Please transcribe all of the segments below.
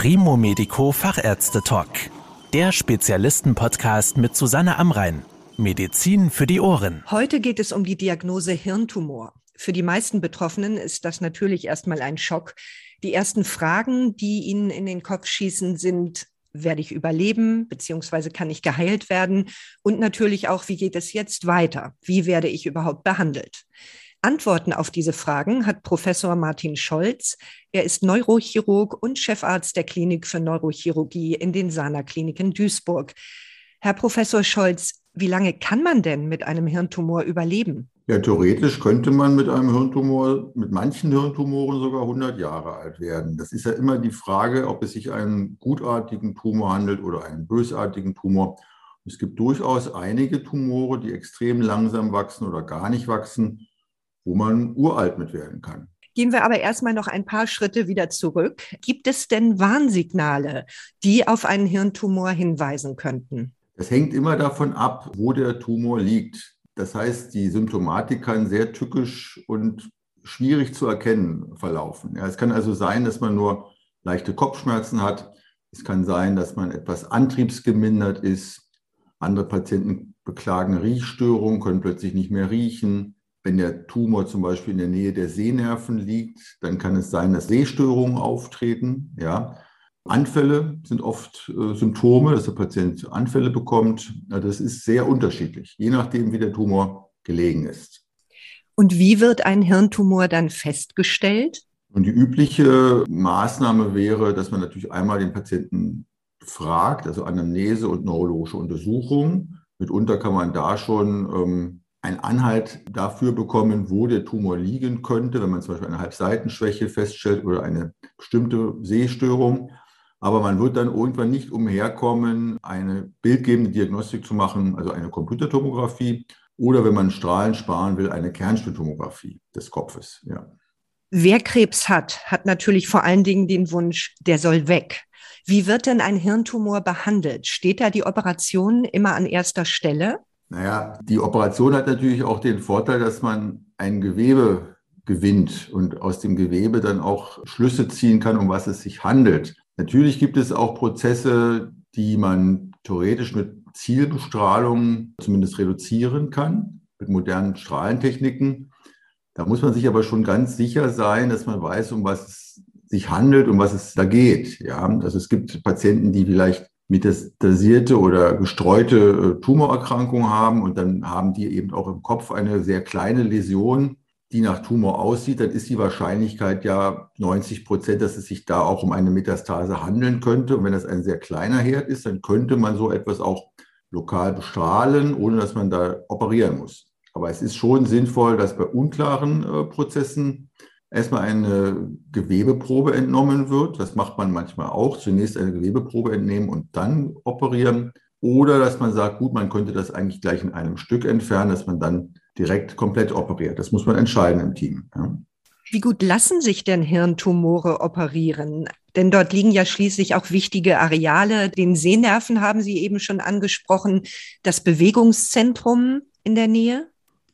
Primo Medico Fachärzte Talk. Der Spezialisten-Podcast mit Susanne Amrein. Medizin für die Ohren. Heute geht es um die Diagnose Hirntumor. Für die meisten Betroffenen ist das natürlich erstmal ein Schock. Die ersten Fragen, die ihnen in den Kopf schießen, sind, werde ich überleben, beziehungsweise kann ich geheilt werden? Und natürlich auch, wie geht es jetzt weiter? Wie werde ich überhaupt behandelt? Antworten auf diese Fragen hat Professor Martin Scholz. Er ist Neurochirurg und Chefarzt der Klinik für Neurochirurgie in den Sana Kliniken Duisburg. Herr Professor Scholz, wie lange kann man denn mit einem Hirntumor überleben? Ja, theoretisch könnte man mit einem Hirntumor, mit manchen Hirntumoren sogar 100 Jahre alt werden. Das ist ja immer die Frage, ob es sich einen gutartigen Tumor handelt oder einen bösartigen Tumor. Es gibt durchaus einige Tumore, die extrem langsam wachsen oder gar nicht wachsen, wo man uralt mit werden kann. Gehen wir aber erstmal noch ein paar Schritte wieder zurück. Gibt es denn Warnsignale, die auf einen Hirntumor hinweisen könnten? Es hängt immer davon ab, wo der Tumor liegt. Das heißt, die Symptomatik kann sehr tückisch und schwierig zu erkennen verlaufen. Ja, es kann also sein, dass man nur leichte Kopfschmerzen hat. Es kann sein, dass man etwas antriebsgemindert ist. Andere Patienten beklagen Riechstörungen, können plötzlich nicht mehr riechen. Wenn der Tumor zum Beispiel in der Nähe der Sehnerven liegt, dann kann es sein, dass Sehstörungen auftreten. Ja. Anfälle sind oft äh, Symptome, dass der Patient Anfälle bekommt. Das ist sehr unterschiedlich, je nachdem, wie der Tumor gelegen ist. Und wie wird ein Hirntumor dann festgestellt? Und die übliche Maßnahme wäre, dass man natürlich einmal den Patienten fragt, also Anamnese und neurologische Untersuchungen. Mitunter kann man da schon ähm, einen Anhalt dafür bekommen, wo der Tumor liegen könnte, wenn man zum Beispiel eine Halbseitenschwäche feststellt oder eine bestimmte Sehstörung. Aber man wird dann irgendwann nicht umherkommen, eine bildgebende Diagnostik zu machen, also eine Computertomographie oder wenn man Strahlen sparen will, eine Kernspintomographie des Kopfes. Ja. Wer Krebs hat, hat natürlich vor allen Dingen den Wunsch, der soll weg. Wie wird denn ein Hirntumor behandelt? Steht da die Operation immer an erster Stelle? Naja, die Operation hat natürlich auch den Vorteil, dass man ein Gewebe gewinnt und aus dem Gewebe dann auch Schlüsse ziehen kann, um was es sich handelt. Natürlich gibt es auch Prozesse, die man theoretisch mit Zielbestrahlung zumindest reduzieren kann, mit modernen Strahlentechniken. Da muss man sich aber schon ganz sicher sein, dass man weiß, um was es sich handelt, um was es da geht. Ja, also es gibt Patienten, die vielleicht metastasierte oder gestreute äh, Tumorerkrankungen haben und dann haben die eben auch im Kopf eine sehr kleine Läsion die nach Tumor aussieht, dann ist die Wahrscheinlichkeit ja 90 Prozent, dass es sich da auch um eine Metastase handeln könnte. Und wenn das ein sehr kleiner Herd ist, dann könnte man so etwas auch lokal bestrahlen, ohne dass man da operieren muss. Aber es ist schon sinnvoll, dass bei unklaren äh, Prozessen erstmal eine Gewebeprobe entnommen wird. Das macht man manchmal auch. Zunächst eine Gewebeprobe entnehmen und dann operieren. Oder dass man sagt, gut, man könnte das eigentlich gleich in einem Stück entfernen, dass man dann direkt komplett operiert. Das muss man entscheiden im Team. Ja. Wie gut lassen sich denn Hirntumore operieren? Denn dort liegen ja schließlich auch wichtige Areale. Den Sehnerven haben Sie eben schon angesprochen, das Bewegungszentrum in der Nähe.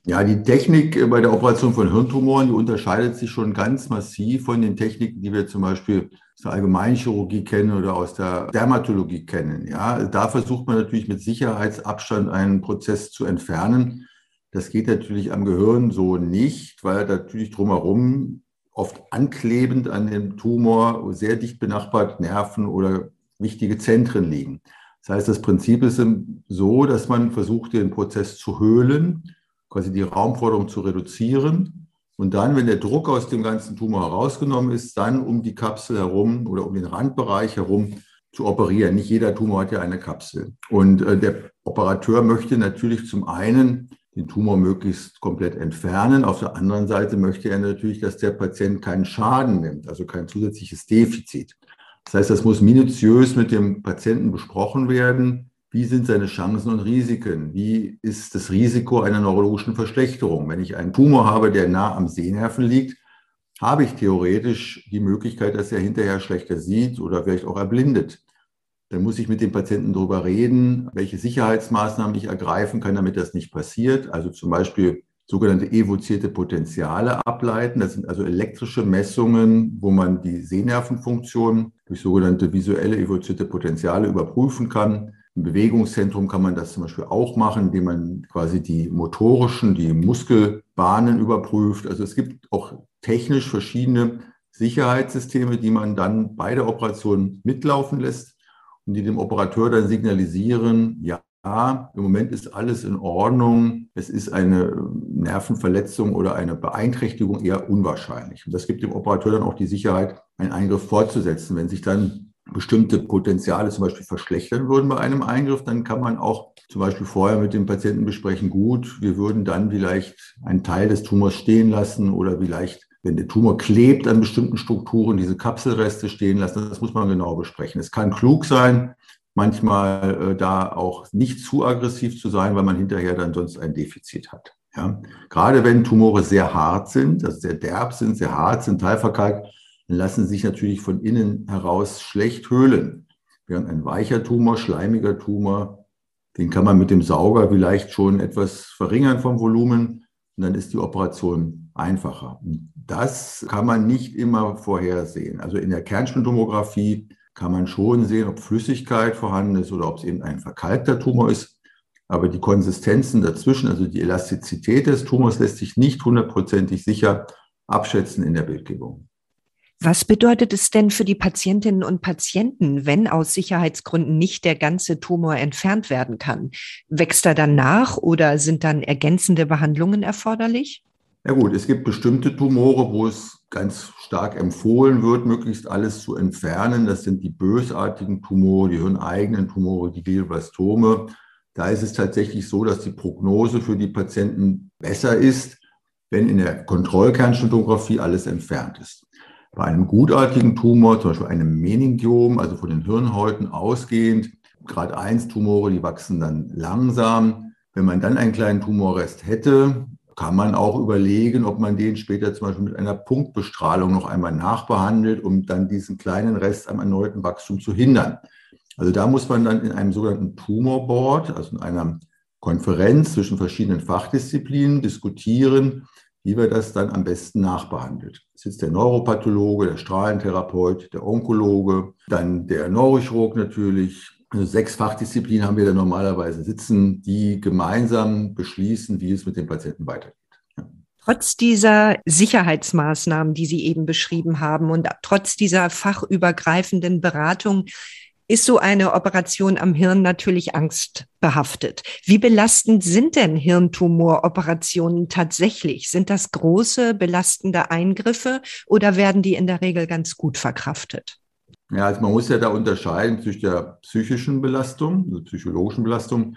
Ja, die Technik bei der Operation von Hirntumoren, die unterscheidet sich schon ganz massiv von den Techniken, die wir zum Beispiel aus der Allgemeinchirurgie kennen oder aus der Dermatologie kennen. Ja, da versucht man natürlich mit Sicherheitsabstand einen Prozess zu entfernen. Das geht natürlich am Gehirn so nicht, weil natürlich drumherum oft anklebend an dem Tumor sehr dicht benachbart Nerven oder wichtige Zentren liegen. Das heißt, das Prinzip ist so, dass man versucht, den Prozess zu höhlen, quasi die Raumforderung zu reduzieren. Und dann, wenn der Druck aus dem ganzen Tumor herausgenommen ist, dann um die Kapsel herum oder um den Randbereich herum zu operieren. Nicht jeder Tumor hat ja eine Kapsel. Und äh, der Operateur möchte natürlich zum einen den Tumor möglichst komplett entfernen. Auf der anderen Seite möchte er natürlich, dass der Patient keinen Schaden nimmt, also kein zusätzliches Defizit. Das heißt, das muss minutiös mit dem Patienten besprochen werden. Wie sind seine Chancen und Risiken? Wie ist das Risiko einer neurologischen Verschlechterung? Wenn ich einen Tumor habe, der nah am Sehnerven liegt, habe ich theoretisch die Möglichkeit, dass er hinterher schlechter sieht oder vielleicht auch erblindet. Dann muss ich mit dem Patienten darüber reden, welche Sicherheitsmaßnahmen ich ergreifen kann, damit das nicht passiert. Also zum Beispiel sogenannte evozierte Potenziale ableiten. Das sind also elektrische Messungen, wo man die Sehnervenfunktion durch sogenannte visuelle evozierte Potenziale überprüfen kann. Im Bewegungszentrum kann man das zum Beispiel auch machen, indem man quasi die motorischen, die Muskelbahnen überprüft. Also es gibt auch technisch verschiedene Sicherheitssysteme, die man dann bei der Operation mitlaufen lässt und die dem Operateur dann signalisieren, ja, im Moment ist alles in Ordnung, es ist eine Nervenverletzung oder eine Beeinträchtigung eher unwahrscheinlich. Und das gibt dem Operateur dann auch die Sicherheit, einen Eingriff fortzusetzen. Wenn sich dann bestimmte Potenziale zum Beispiel verschlechtern würden bei einem Eingriff, dann kann man auch zum Beispiel vorher mit dem Patienten besprechen, gut, wir würden dann vielleicht einen Teil des Tumors stehen lassen oder vielleicht, wenn der Tumor klebt an bestimmten Strukturen, diese Kapselreste stehen lassen. Das muss man genau besprechen. Es kann klug sein, manchmal äh, da auch nicht zu aggressiv zu sein, weil man hinterher dann sonst ein Defizit hat. Ja? Gerade wenn Tumore sehr hart sind, also sehr derb sind, sehr hart sind, teilverkalkt, lassen sich natürlich von innen heraus schlecht höhlen. Während ein weicher Tumor, schleimiger Tumor, den kann man mit dem Sauger vielleicht schon etwas verringern vom Volumen und dann ist die Operation einfacher. Das kann man nicht immer vorhersehen. Also in der Kernspintomographie kann man schon sehen, ob Flüssigkeit vorhanden ist oder ob es eben ein verkalkter Tumor ist. Aber die Konsistenzen dazwischen, also die Elastizität des Tumors, lässt sich nicht hundertprozentig sicher abschätzen in der Bildgebung. Was bedeutet es denn für die Patientinnen und Patienten, wenn aus Sicherheitsgründen nicht der ganze Tumor entfernt werden kann? Wächst er dann nach oder sind dann ergänzende Behandlungen erforderlich? Ja gut, es gibt bestimmte Tumore, wo es ganz stark empfohlen wird, möglichst alles zu entfernen. Das sind die bösartigen Tumore, die hirneigenen Tumore, die Glioblastome. Da ist es tatsächlich so, dass die Prognose für die Patienten besser ist, wenn in der Kontrollkernschnittographie alles entfernt ist. Bei einem gutartigen Tumor, zum Beispiel einem Meningiom, also von den Hirnhäuten ausgehend, Grad 1 Tumore, die wachsen dann langsam. Wenn man dann einen kleinen Tumorrest hätte, kann man auch überlegen, ob man den später zum Beispiel mit einer Punktbestrahlung noch einmal nachbehandelt, um dann diesen kleinen Rest am erneuten Wachstum zu hindern. Also da muss man dann in einem sogenannten Tumorboard, also in einer Konferenz zwischen verschiedenen Fachdisziplinen diskutieren, wie wir das dann am besten nachbehandelt. Es sitzt der Neuropathologe, der Strahlentherapeut, der Onkologe, dann der Neurochirurg natürlich. Also sechs Fachdisziplinen haben wir da normalerweise sitzen, die gemeinsam beschließen, wie es mit dem Patienten weitergeht. Trotz dieser Sicherheitsmaßnahmen, die Sie eben beschrieben haben und trotz dieser fachübergreifenden Beratung, ist so eine Operation am Hirn natürlich angstbehaftet. Wie belastend sind denn Hirntumoroperationen tatsächlich? Sind das große belastende Eingriffe oder werden die in der Regel ganz gut verkraftet? Ja, also man muss ja da unterscheiden zwischen der psychischen Belastung, also psychologischen Belastung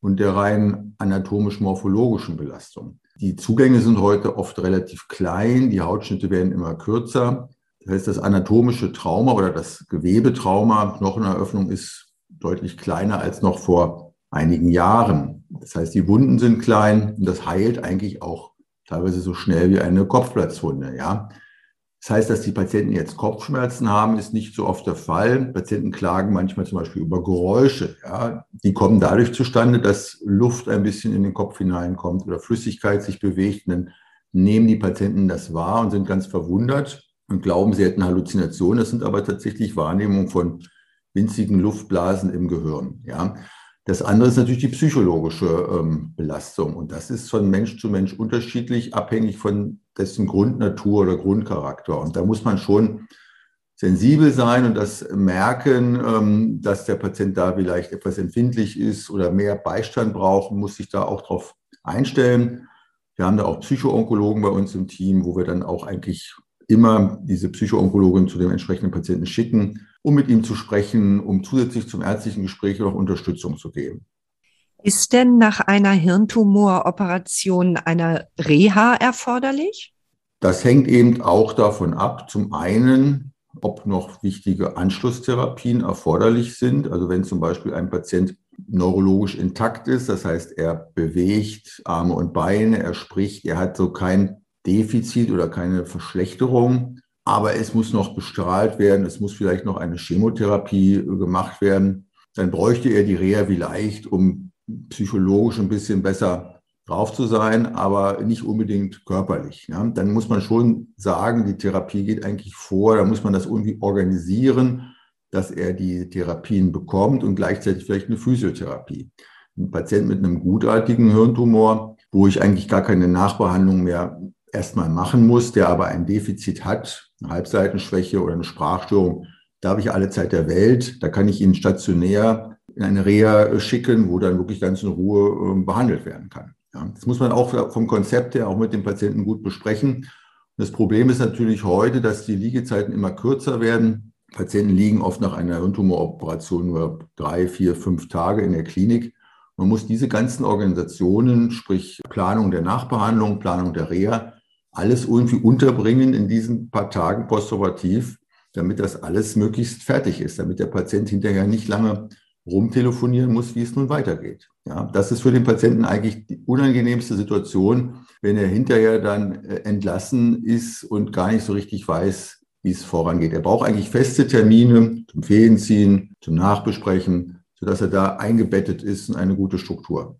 und der rein anatomisch-morphologischen Belastung. Die Zugänge sind heute oft relativ klein, die Hautschnitte werden immer kürzer. Das heißt, das anatomische Trauma oder das Gewebetrauma, Knocheneröffnung ist deutlich kleiner als noch vor einigen Jahren. Das heißt, die Wunden sind klein und das heilt eigentlich auch teilweise so schnell wie eine Kopfplatzwunde. Ja. Das heißt, dass die Patienten jetzt Kopfschmerzen haben, ist nicht so oft der Fall. Patienten klagen manchmal zum Beispiel über Geräusche. Ja. Die kommen dadurch zustande, dass Luft ein bisschen in den Kopf hineinkommt oder Flüssigkeit sich bewegt. Und dann nehmen die Patienten das wahr und sind ganz verwundert und glauben, sie hätten Halluzinationen. Das sind aber tatsächlich Wahrnehmungen von winzigen Luftblasen im Gehirn. Ja. Das andere ist natürlich die psychologische ähm, Belastung. Und das ist von Mensch zu Mensch unterschiedlich, abhängig von dessen Grundnatur oder Grundcharakter. Und da muss man schon sensibel sein und das merken, ähm, dass der Patient da vielleicht etwas empfindlich ist oder mehr Beistand braucht, muss sich da auch darauf einstellen. Wir haben da auch Psychoonkologen bei uns im Team, wo wir dann auch eigentlich immer diese Psychoonkologin zu dem entsprechenden Patienten schicken, um mit ihm zu sprechen, um zusätzlich zum ärztlichen Gespräch noch Unterstützung zu geben. Ist denn nach einer Hirntumoroperation eine Reha erforderlich? Das hängt eben auch davon ab, zum einen, ob noch wichtige Anschlusstherapien erforderlich sind. Also wenn zum Beispiel ein Patient neurologisch intakt ist, das heißt, er bewegt Arme und Beine, er spricht, er hat so kein Defizit oder keine Verschlechterung. Aber es muss noch bestrahlt werden, es muss vielleicht noch eine Chemotherapie gemacht werden. Dann bräuchte er die Reha vielleicht, um psychologisch ein bisschen besser drauf zu sein, aber nicht unbedingt körperlich. Ja. Dann muss man schon sagen, die Therapie geht eigentlich vor, da muss man das irgendwie organisieren, dass er die Therapien bekommt und gleichzeitig vielleicht eine Physiotherapie. Ein Patient mit einem gutartigen Hirntumor, wo ich eigentlich gar keine Nachbehandlung mehr erstmal machen muss, der aber ein Defizit hat, eine Halbseitenschwäche oder eine Sprachstörung, da habe ich alle Zeit der Welt. Da kann ich ihn stationär in eine Reha schicken, wo dann wirklich ganz in Ruhe ähm, behandelt werden kann. Ja, das muss man auch vom Konzept her auch mit dem Patienten gut besprechen. Das Problem ist natürlich heute, dass die Liegezeiten immer kürzer werden. Patienten liegen oft nach einer Hirntumoroperation nur drei, vier, fünf Tage in der Klinik. Man muss diese ganzen Organisationen, sprich Planung der Nachbehandlung, Planung der Reha, alles irgendwie unterbringen in diesen paar Tagen postoperativ, damit das alles möglichst fertig ist, damit der Patient hinterher nicht lange rumtelefonieren muss, wie es nun weitergeht. Ja, das ist für den Patienten eigentlich die unangenehmste Situation, wenn er hinterher dann äh, entlassen ist und gar nicht so richtig weiß, wie es vorangeht. Er braucht eigentlich feste Termine zum Fädenziehen, zum Nachbesprechen, sodass er da eingebettet ist in eine gute Struktur.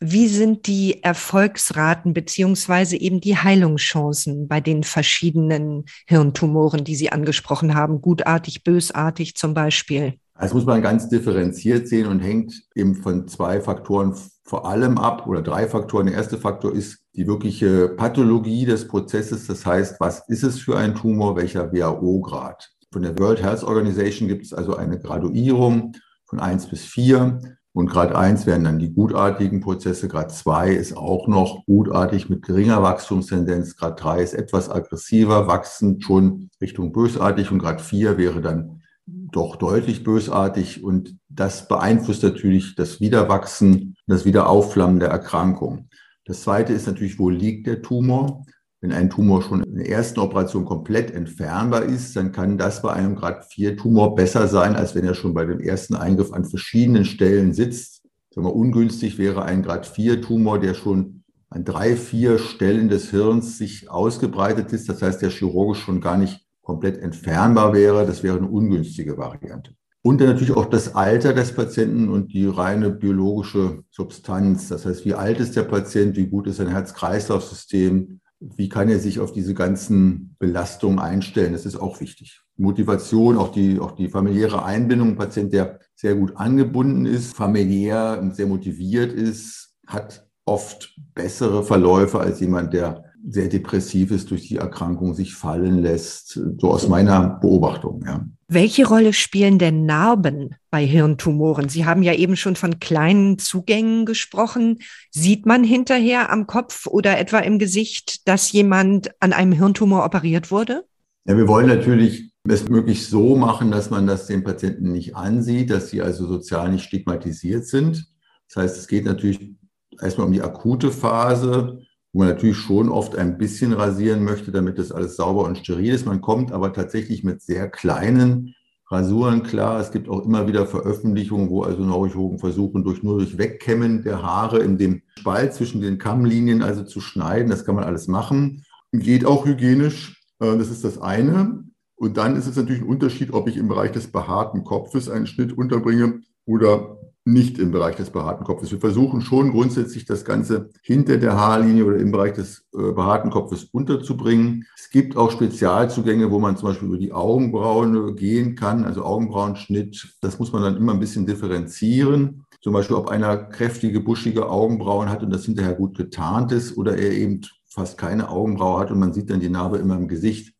Wie sind die Erfolgsraten beziehungsweise eben die Heilungschancen bei den verschiedenen Hirntumoren, die Sie angesprochen haben, gutartig, bösartig zum Beispiel? Das muss man ganz differenziert sehen und hängt eben von zwei Faktoren vor allem ab oder drei Faktoren. Der erste Faktor ist die wirkliche Pathologie des Prozesses. Das heißt, was ist es für ein Tumor, welcher WHO-Grad? Von der World Health Organization gibt es also eine Graduierung von eins bis vier. Und Grad eins wären dann die gutartigen Prozesse. Grad zwei ist auch noch gutartig mit geringer Wachstumstendenz. Grad drei ist etwas aggressiver, wachsend schon Richtung bösartig. Und Grad vier wäre dann doch deutlich bösartig und das beeinflusst natürlich das Wiederwachsen, das Wiederaufflammen der Erkrankung. Das zweite ist natürlich, wo liegt der Tumor? Wenn ein Tumor schon in der ersten Operation komplett entfernbar ist, dann kann das bei einem Grad 4 Tumor besser sein, als wenn er schon bei dem ersten Eingriff an verschiedenen Stellen sitzt. Sagen wir, ungünstig wäre ein Grad 4 Tumor, der schon an drei, vier Stellen des Hirns sich ausgebreitet ist. Das heißt, der chirurgisch schon gar nicht komplett entfernbar wäre. Das wäre eine ungünstige Variante. Und dann natürlich auch das Alter des Patienten und die reine biologische Substanz. Das heißt, wie alt ist der Patient, wie gut ist sein Herz-Kreislauf-System, wie kann er sich auf diese ganzen Belastungen einstellen. Das ist auch wichtig. Motivation, auch die, auch die familiäre Einbindung. Ein Patient, der sehr gut angebunden ist, familiär sehr motiviert ist, hat oft bessere Verläufe als jemand, der sehr depressiv ist, durch die Erkrankung sich fallen lässt, so aus meiner Beobachtung. Ja. Welche Rolle spielen denn Narben bei Hirntumoren? Sie haben ja eben schon von kleinen Zugängen gesprochen. Sieht man hinterher am Kopf oder etwa im Gesicht, dass jemand an einem Hirntumor operiert wurde? Ja, wir wollen natürlich es möglichst so machen, dass man das den Patienten nicht ansieht, dass sie also sozial nicht stigmatisiert sind. Das heißt, es geht natürlich erstmal um die akute Phase wo man natürlich schon oft ein bisschen rasieren möchte, damit das alles sauber und steril ist. Man kommt aber tatsächlich mit sehr kleinen Rasuren klar. Es gibt auch immer wieder Veröffentlichungen, wo also Neurochirurgen versuchen, durch nur durch Wegkämmen der Haare in dem Spalt zwischen den Kammlinien also zu schneiden. Das kann man alles machen. Geht auch hygienisch. Äh, das ist das eine. Und dann ist es natürlich ein Unterschied, ob ich im Bereich des behaarten Kopfes einen Schnitt unterbringe oder nicht im Bereich des behaarten Kopfes. Wir versuchen schon grundsätzlich das Ganze hinter der Haarlinie oder im Bereich des äh, behaarten Kopfes unterzubringen. Es gibt auch Spezialzugänge, wo man zum Beispiel über die Augenbrauen gehen kann, also Augenbrauenschnitt. Das muss man dann immer ein bisschen differenzieren. Zum Beispiel, ob einer kräftige, buschige Augenbrauen hat und das hinterher gut getarnt ist oder er eben fast keine Augenbraue hat und man sieht dann die Narbe immer im Gesicht.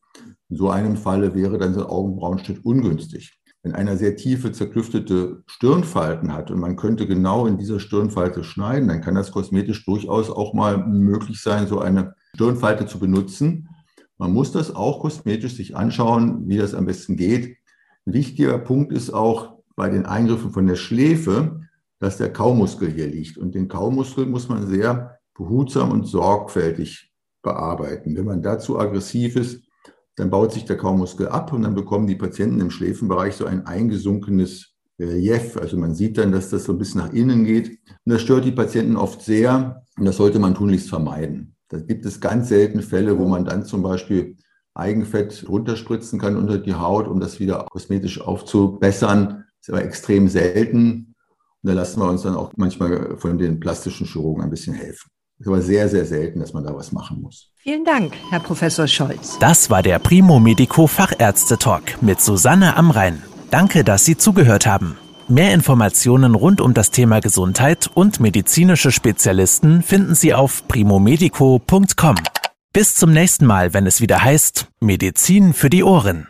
In so einem Falle wäre dann so ein Augenbrauenschnitt ungünstig wenn einer sehr tiefe, zerklüftete Stirnfalten hat und man könnte genau in dieser Stirnfalte schneiden, dann kann das kosmetisch durchaus auch mal möglich sein, so eine Stirnfalte zu benutzen. Man muss das auch kosmetisch sich anschauen, wie das am besten geht. Ein wichtiger Punkt ist auch bei den Eingriffen von der Schläfe, dass der Kaumuskel hier liegt. Und den Kaumuskel muss man sehr behutsam und sorgfältig bearbeiten. Wenn man dazu aggressiv ist, dann baut sich der Kaumuskel ab und dann bekommen die Patienten im Schläfenbereich so ein eingesunkenes Relief. Also man sieht dann, dass das so ein bisschen nach innen geht. Und das stört die Patienten oft sehr und das sollte man tunlichst vermeiden. Da gibt es ganz selten Fälle, wo man dann zum Beispiel Eigenfett runterspritzen kann unter die Haut, um das wieder kosmetisch aufzubessern. Das ist aber extrem selten. Und da lassen wir uns dann auch manchmal von den plastischen Chirurgen ein bisschen helfen. Ist aber sehr, sehr selten, dass man da was machen muss. Vielen Dank, Herr Professor Scholz. Das war der Primo Medico Fachärzte Talk mit Susanne Amrein. Danke, dass Sie zugehört haben. Mehr Informationen rund um das Thema Gesundheit und medizinische Spezialisten finden Sie auf primomedico.com. Bis zum nächsten Mal, wenn es wieder heißt Medizin für die Ohren.